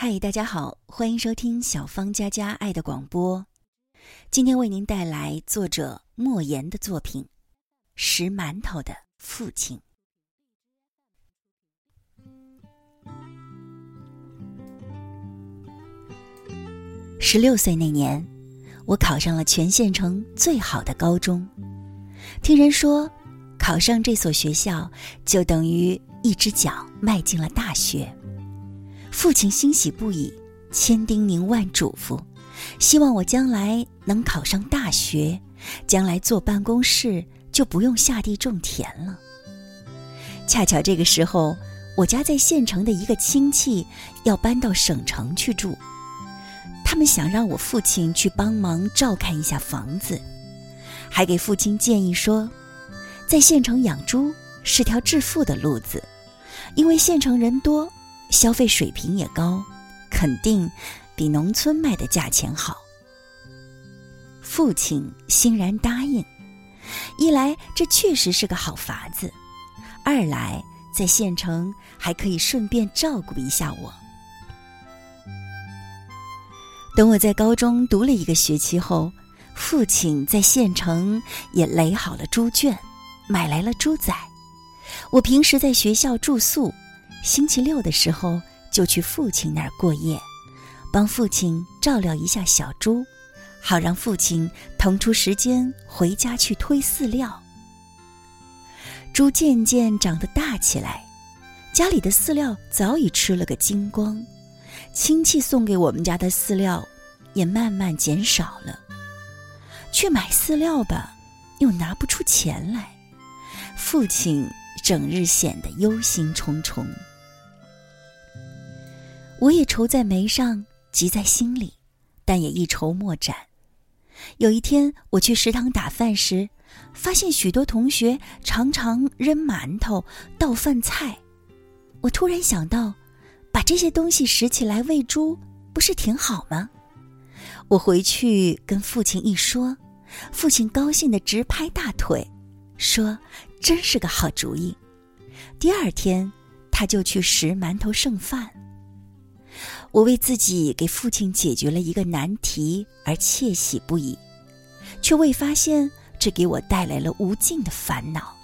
嗨，大家好，欢迎收听小芳佳佳爱的广播。今天为您带来作者莫言的作品《拾馒头的父亲》。十六岁那年，我考上了全县城最好的高中。听人说，考上这所学校就等于一只脚迈进了大学。父亲欣喜不已，千叮咛万嘱咐，希望我将来能考上大学，将来坐办公室就不用下地种田了。恰巧这个时候，我家在县城的一个亲戚要搬到省城去住，他们想让我父亲去帮忙照看一下房子，还给父亲建议说，在县城养猪是条致富的路子，因为县城人多。消费水平也高，肯定比农村卖的价钱好。父亲欣然答应，一来这确实是个好法子，二来在县城还可以顺便照顾一下我。等我在高中读了一个学期后，父亲在县城也垒好了猪圈，买来了猪仔。我平时在学校住宿。星期六的时候就去父亲那儿过夜，帮父亲照料一下小猪，好让父亲腾出时间回家去推饲料。猪渐渐长得大起来，家里的饲料早已吃了个精光，亲戚送给我们家的饲料也慢慢减少了，去买饲料吧，又拿不出钱来，父亲整日显得忧心忡忡。我也愁在眉上，急在心里，但也一筹莫展。有一天，我去食堂打饭时，发现许多同学常常扔馒头、倒饭菜。我突然想到，把这些东西拾起来喂猪，不是挺好吗？我回去跟父亲一说，父亲高兴的直拍大腿，说：“真是个好主意。”第二天，他就去拾馒头剩饭。我为自己给父亲解决了一个难题而窃喜不已，却未发现这给我带来了无尽的烦恼。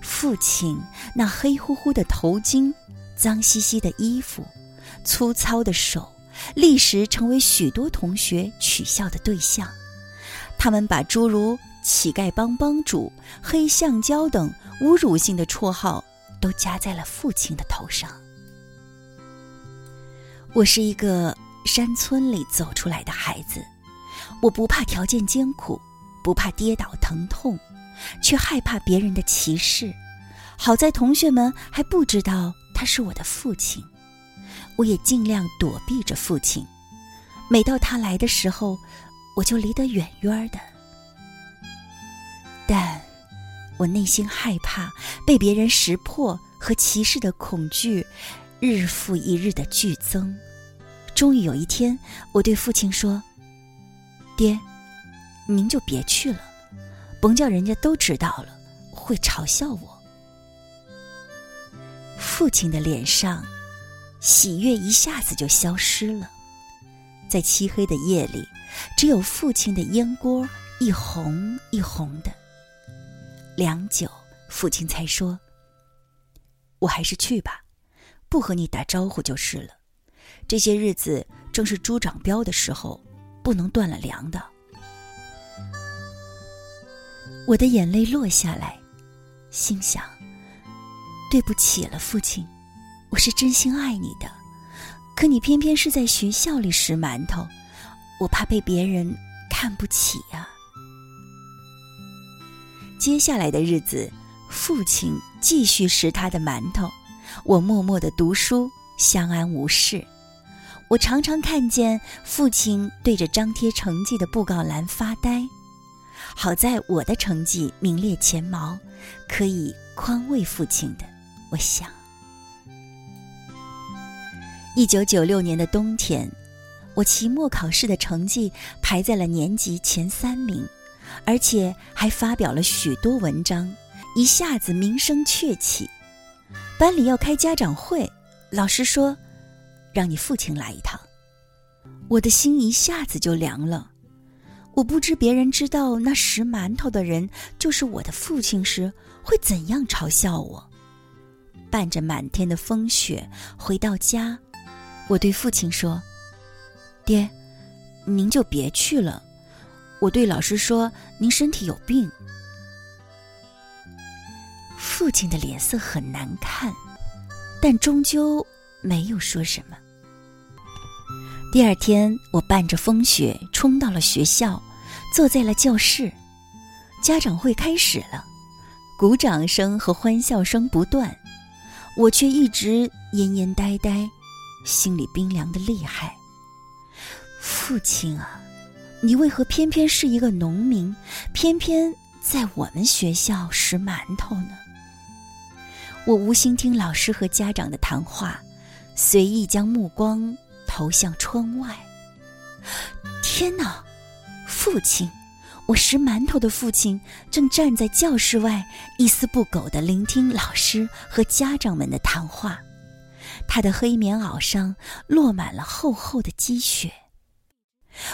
父亲那黑乎乎的头巾、脏兮兮的衣服、粗糙的手，立时成为许多同学取笑的对象。他们把诸如“乞丐帮帮主”“黑橡胶”等侮辱性的绰号都加在了父亲的头上。我是一个山村里走出来的孩子，我不怕条件艰苦，不怕跌倒疼痛，却害怕别人的歧视。好在同学们还不知道他是我的父亲，我也尽量躲避着父亲。每到他来的时候，我就离得远远的。我内心害怕被别人识破和歧视的恐惧。日复一日的剧增，终于有一天，我对父亲说：“爹，您就别去了，甭叫人家都知道了，会嘲笑我。”父亲的脸上喜悦一下子就消失了，在漆黑的夜里，只有父亲的烟锅一红一红的。良久，父亲才说：“我还是去吧。”不和你打招呼就是了。这些日子正是猪长膘的时候，不能断了粮的。我的眼泪落下来，心想：对不起了，父亲，我是真心爱你的，可你偏偏是在学校里拾馒头，我怕被别人看不起呀。接下来的日子，父亲继续拾他的馒头。我默默的读书，相安无事。我常常看见父亲对着张贴成绩的布告栏发呆。好在我的成绩名列前茅，可以宽慰父亲的。我想，一九九六年的冬天，我期末考试的成绩排在了年级前三名，而且还发表了许多文章，一下子名声鹊起。班里要开家长会，老师说：“让你父亲来一趟。”我的心一下子就凉了。我不知别人知道那拾馒头的人就是我的父亲时，会怎样嘲笑我。伴着满天的风雪回到家，我对父亲说：“爹，您就别去了。我对老师说您身体有病。”父亲的脸色很难看，但终究没有说什么。第二天，我伴着风雪冲到了学校，坐在了教室。家长会开始了，鼓掌声和欢笑声不断，我却一直蔫蔫呆呆，心里冰凉的厉害。父亲啊，你为何偏偏是一个农民，偏偏在我们学校拾馒头呢？我无心听老师和家长的谈话，随意将目光。投向窗外。天哪，父亲！我拾馒头的父亲正站在教室外，一丝不苟地聆听老师和家长们的谈话。他的黑棉袄上落满了厚厚的积雪。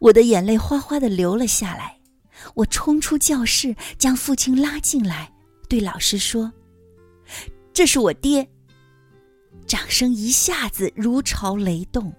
我的眼泪哗哗的流了下来。我冲出教室，将父亲拉进来，对老师说：“这是我爹。”掌声一下子如潮雷动。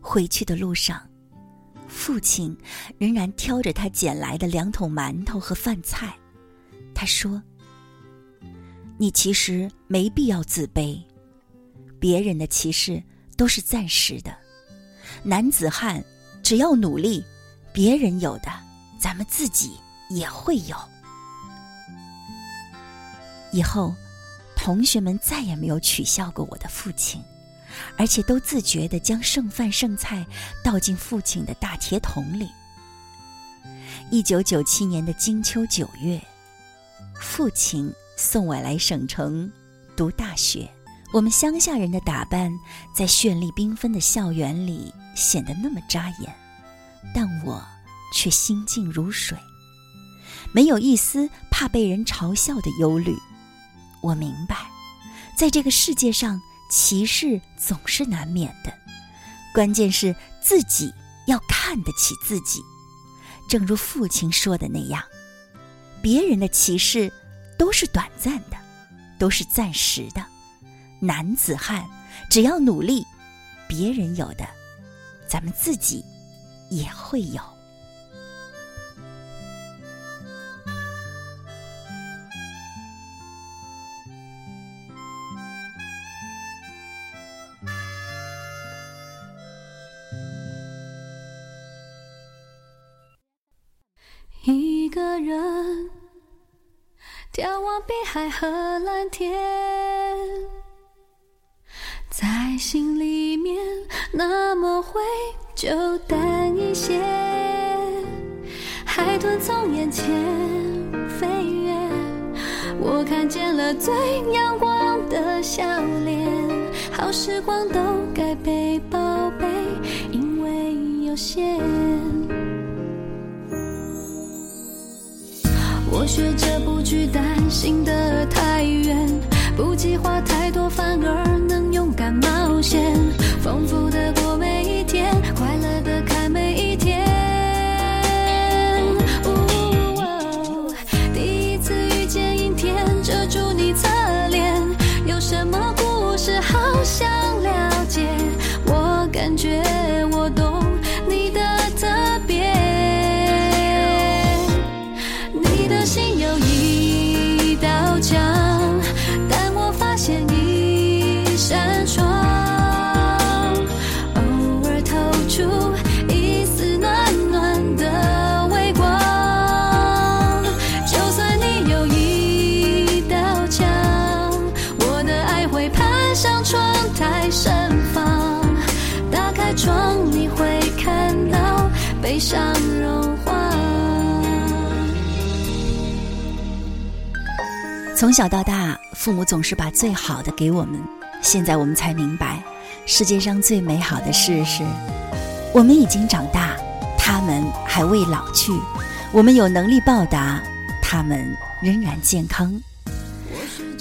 回去的路上，父亲仍然挑着他捡来的两桶馒头和饭菜。他说：“你其实没必要自卑，别人的歧视都是暂时的。男子汉只要努力，别人有的，咱们自己也会有。”以后，同学们再也没有取笑过我的父亲。而且都自觉地将剩饭剩菜倒进父亲的大铁桶里。一九九七年的金秋九月，父亲送我来省城读大学。我们乡下人的打扮，在绚丽缤纷的校园里显得那么扎眼，但我却心静如水，没有一丝怕被人嘲笑的忧虑。我明白，在这个世界上。歧视总是难免的，关键是自己要看得起自己。正如父亲说的那样，别人的歧视都是短暂的，都是暂时的。男子汉只要努力，别人有的，咱们自己也会有。一个人眺望碧海和蓝天，在心里面那么灰就淡一些。海豚从眼前飞越，我看见了最阳光的笑脸。好时光都该被宝贝，因为有限。我学着不去担心的太远，不计划太多，反而能勇敢冒险，丰富的过每一天，快乐的从小到大，父母总是把最好的给我们。现在我们才明白，世界上最美好的事是，我们已经长大，他们还未老去；我们有能力报答，他们仍然健康。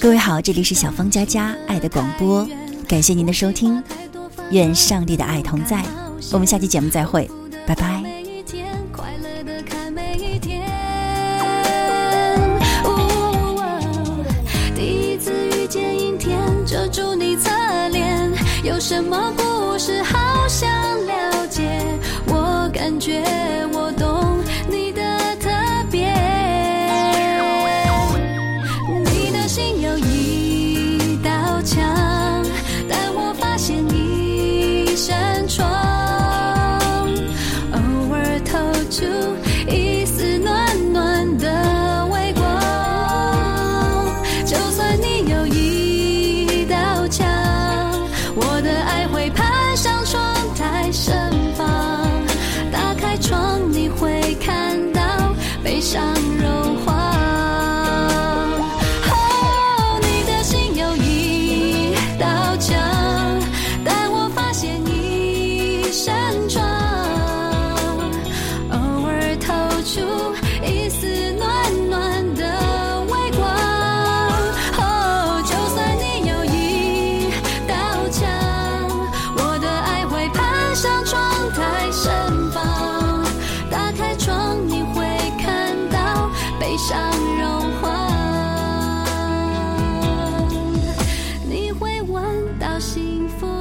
各位好，这里是小芳佳佳爱的广播。感谢您的收听，愿上帝的爱同在。我们下期节目再会，拜拜。什么幸福